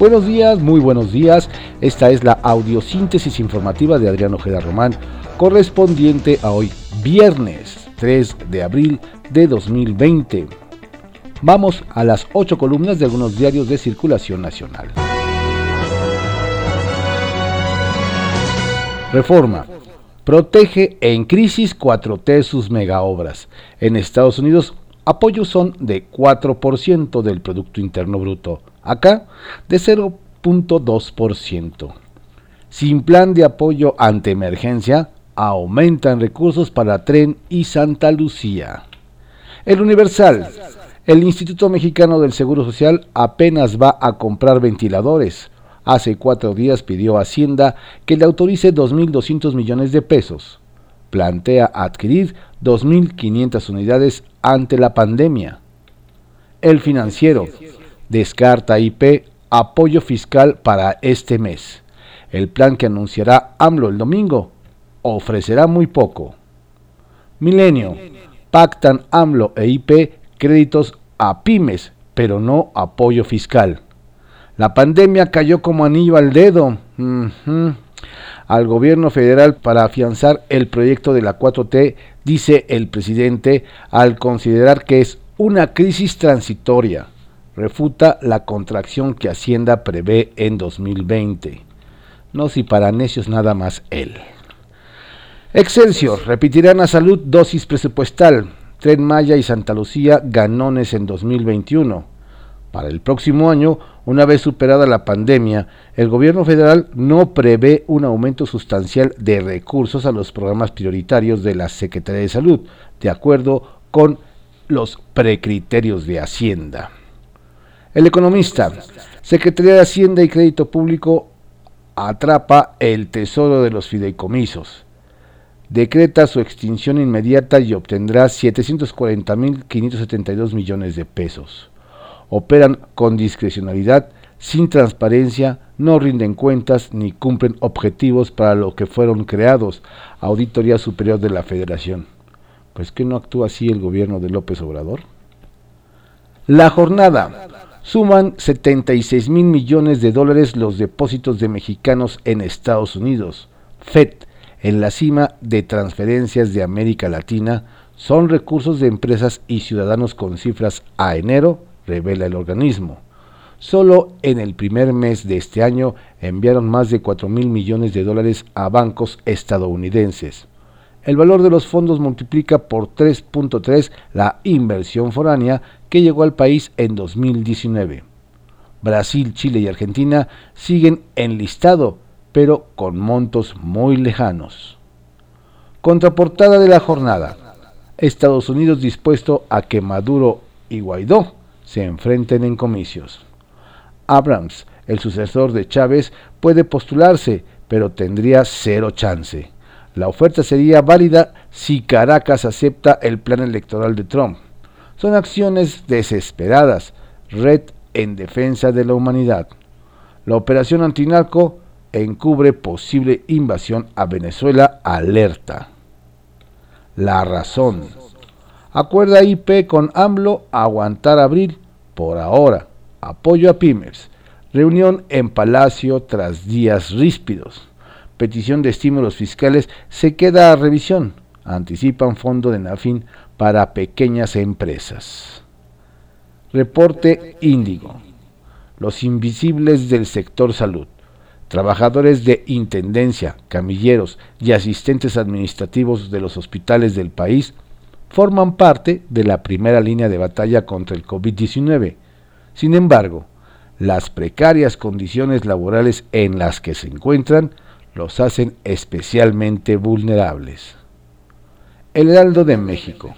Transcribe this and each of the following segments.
Buenos días, muy buenos días. Esta es la audiosíntesis informativa de Adrián Ojeda Román, correspondiente a hoy, viernes 3 de abril de 2020. Vamos a las ocho columnas de algunos diarios de circulación nacional. Reforma. Protege en crisis 4T sus megaobras. En Estados Unidos, apoyos son de 4% del Producto Interno Bruto acá de 0.2%. Sin plan de apoyo ante emergencia, aumentan recursos para Tren y Santa Lucía. El Universal. El Instituto Mexicano del Seguro Social apenas va a comprar ventiladores. Hace cuatro días pidió a Hacienda que le autorice 2.200 millones de pesos. Plantea adquirir 2.500 unidades ante la pandemia. El financiero descarta IP apoyo fiscal para este mes. El plan que anunciará AMLO el domingo ofrecerá muy poco. Milenio. Pactan AMLO e IP créditos a pymes, pero no apoyo fiscal. La pandemia cayó como anillo al dedo al gobierno federal para afianzar el proyecto de la 4T, dice el presidente, al considerar que es una crisis transitoria refuta la contracción que Hacienda prevé en 2020. No si para necios nada más él. Excelsior, repetirán a salud dosis presupuestal. Tren Maya y Santa Lucía ganones en 2021. Para el próximo año, una vez superada la pandemia, el gobierno federal no prevé un aumento sustancial de recursos a los programas prioritarios de la Secretaría de Salud, de acuerdo con los precriterios de Hacienda. El economista, Secretaría de Hacienda y Crédito Público atrapa el tesoro de los fideicomisos. Decreta su extinción inmediata y obtendrá 740.572 millones de pesos. Operan con discrecionalidad, sin transparencia, no rinden cuentas ni cumplen objetivos para lo que fueron creados. Auditoría Superior de la Federación. Pues que no actúa así el gobierno de López Obrador. La jornada suman 76 mil millones de dólares los depósitos de mexicanos en Estados Unidos. FED, en la cima de transferencias de América Latina, son recursos de empresas y ciudadanos con cifras a enero, revela el organismo. Solo en el primer mes de este año enviaron más de 4 mil millones de dólares a bancos estadounidenses. El valor de los fondos multiplica por 3.3 la inversión foránea que llegó al país en 2019. Brasil, Chile y Argentina siguen en listado, pero con montos muy lejanos. Contraportada de la jornada. Estados Unidos dispuesto a que Maduro y Guaidó se enfrenten en comicios. Abrams, el sucesor de Chávez, puede postularse, pero tendría cero chance. La oferta sería válida si Caracas acepta el plan electoral de Trump. Son acciones desesperadas, red en defensa de la humanidad. La operación antinarco encubre posible invasión a Venezuela alerta. La razón. Acuerda IP con AMLO aguantar abril por ahora. Apoyo a pymes. Reunión en Palacio tras días ríspidos petición de estímulos fiscales se queda a revisión. Anticipan fondo de Nafin para pequeñas empresas. Reporte Índigo. Los invisibles del sector salud. Trabajadores de intendencia, camilleros y asistentes administrativos de los hospitales del país forman parte de la primera línea de batalla contra el COVID-19. Sin embargo, las precarias condiciones laborales en las que se encuentran los hacen especialmente vulnerables. El Heraldo de México.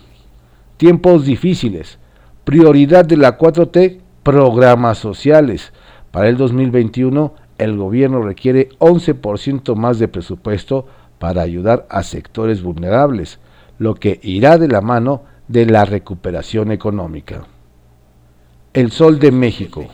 Tiempos difíciles. Prioridad de la 4T, programas sociales. Para el 2021, el gobierno requiere 11% más de presupuesto para ayudar a sectores vulnerables, lo que irá de la mano de la recuperación económica. El Sol de México.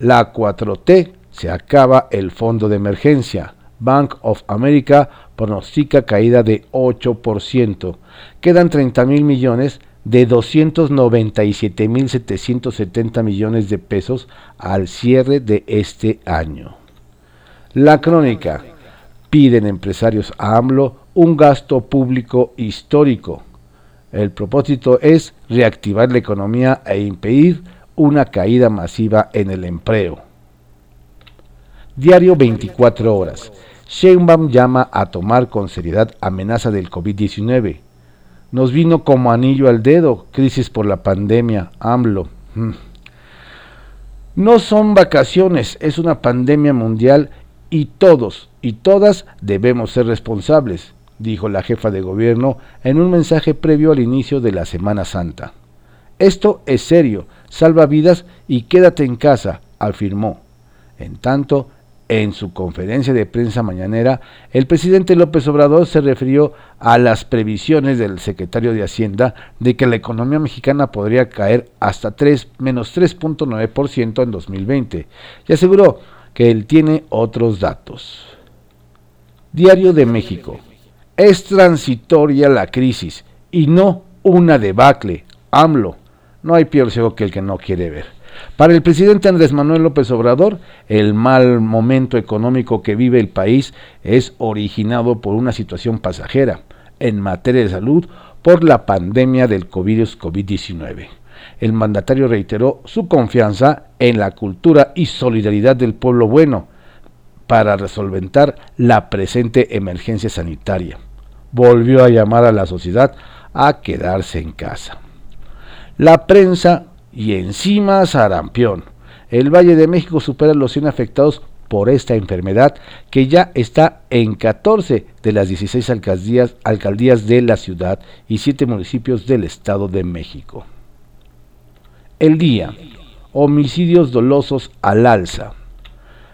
La 4T se acaba el fondo de emergencia Bank of America pronostica caída de 8%. Quedan 30 mil millones, de 297.770 millones de pesos al cierre de este año. La crónica. Piden empresarios a AMLO un gasto público histórico. El propósito es reactivar la economía e impedir una caída masiva en el empleo. Diario 24 horas. Sheinbaum llama a tomar con seriedad amenaza del COVID-19 nos vino como anillo al dedo, crisis por la pandemia, AMLO. Mm. No son vacaciones, es una pandemia mundial y todos y todas debemos ser responsables, dijo la jefa de gobierno en un mensaje previo al inicio de la Semana Santa. Esto es serio, salva vidas y quédate en casa, afirmó. En tanto, en su conferencia de prensa mañanera, el presidente López Obrador se refirió a las previsiones del secretario de Hacienda de que la economía mexicana podría caer hasta 3, menos 3.9% en 2020 y aseguró que él tiene otros datos. Diario de México. Es transitoria la crisis y no una debacle. AMLO. No hay peor ciego que el que no quiere ver. Para el presidente Andrés Manuel López Obrador, el mal momento económico que vive el país es originado por una situación pasajera en materia de salud por la pandemia del COVID-19. El mandatario reiteró su confianza en la cultura y solidaridad del pueblo bueno para resolventar la presente emergencia sanitaria. Volvió a llamar a la sociedad a quedarse en casa. La prensa y encima sarampión. El Valle de México supera los 100 afectados por esta enfermedad que ya está en 14 de las 16 alcaldías, alcaldías de la ciudad y 7 municipios del Estado de México. El día. Homicidios dolosos al alza.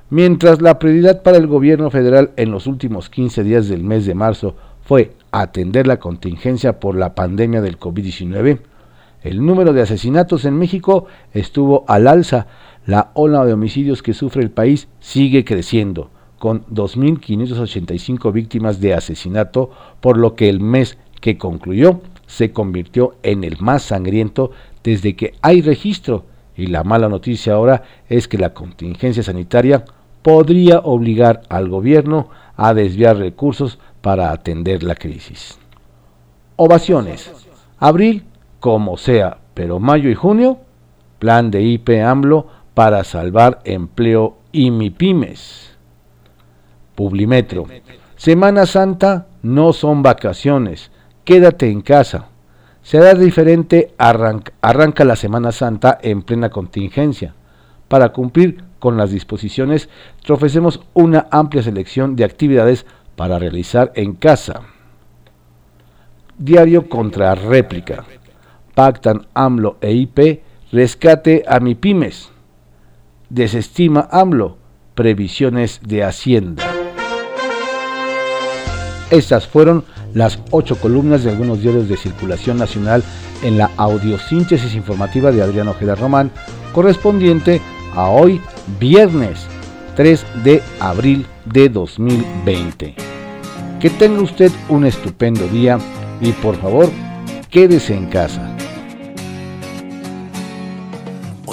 Mientras la prioridad para el gobierno federal en los últimos 15 días del mes de marzo fue atender la contingencia por la pandemia del COVID-19, el número de asesinatos en México estuvo al alza. La ola de homicidios que sufre el país sigue creciendo, con 2.585 víctimas de asesinato, por lo que el mes que concluyó se convirtió en el más sangriento desde que hay registro. Y la mala noticia ahora es que la contingencia sanitaria podría obligar al gobierno a desviar recursos para atender la crisis. Ovaciones. Abril como sea, pero mayo y junio, plan de IP AMLO para salvar empleo y MIPIMES. Publimetro. Semana Santa no son vacaciones, quédate en casa. Será diferente, arranca, la Semana Santa en plena contingencia. Para cumplir con las disposiciones, te ofrecemos una amplia selección de actividades para realizar en casa. Diario contra réplica pactan AMLO e IP, rescate a MIPIMES. Desestima AMLO, previsiones de Hacienda. Estas fueron las ocho columnas de algunos diarios de circulación nacional en la audiosíntesis informativa de Adriano Ojeda Román, correspondiente a hoy, viernes 3 de abril de 2020. Que tenga usted un estupendo día y por favor, quédese en casa.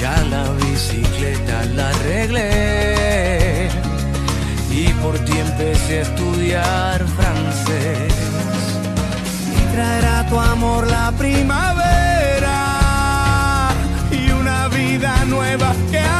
ya la bicicleta la arreglé y por ti empecé a estudiar francés. Y traerá tu amor la primavera y una vida nueva que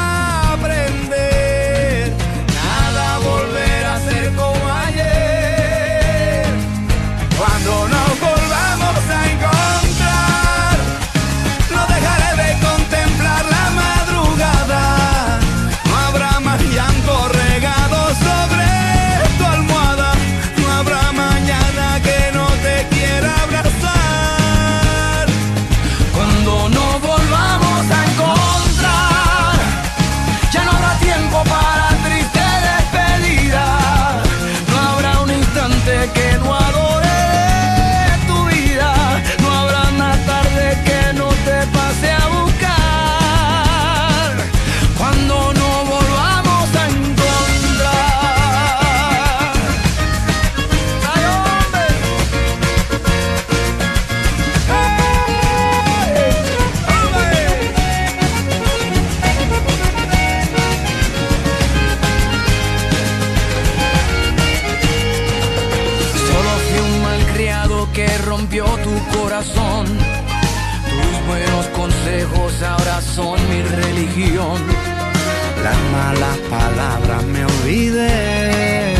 malas palabras me olvidé.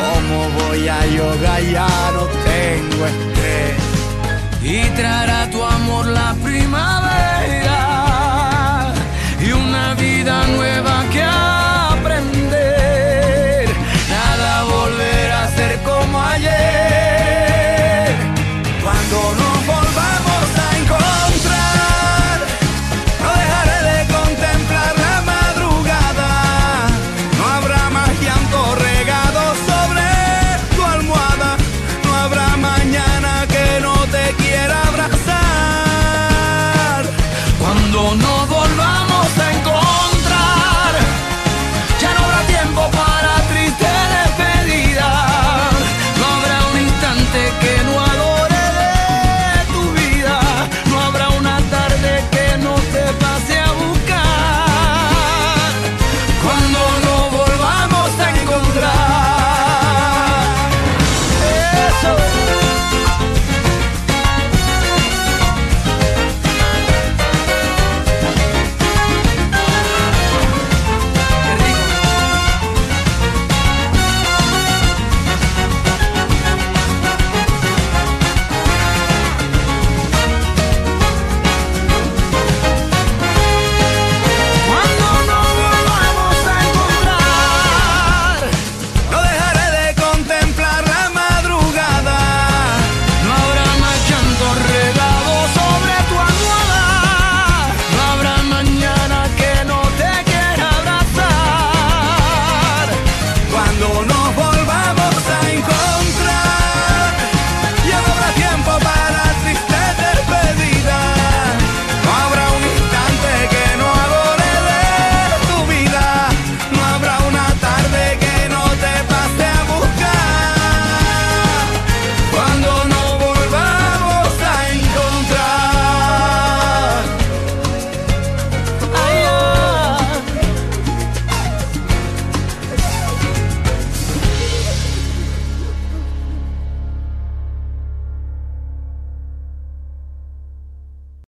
¿Cómo voy a yoga? Ya no tengo estrés. Y traerá tu amor la primavera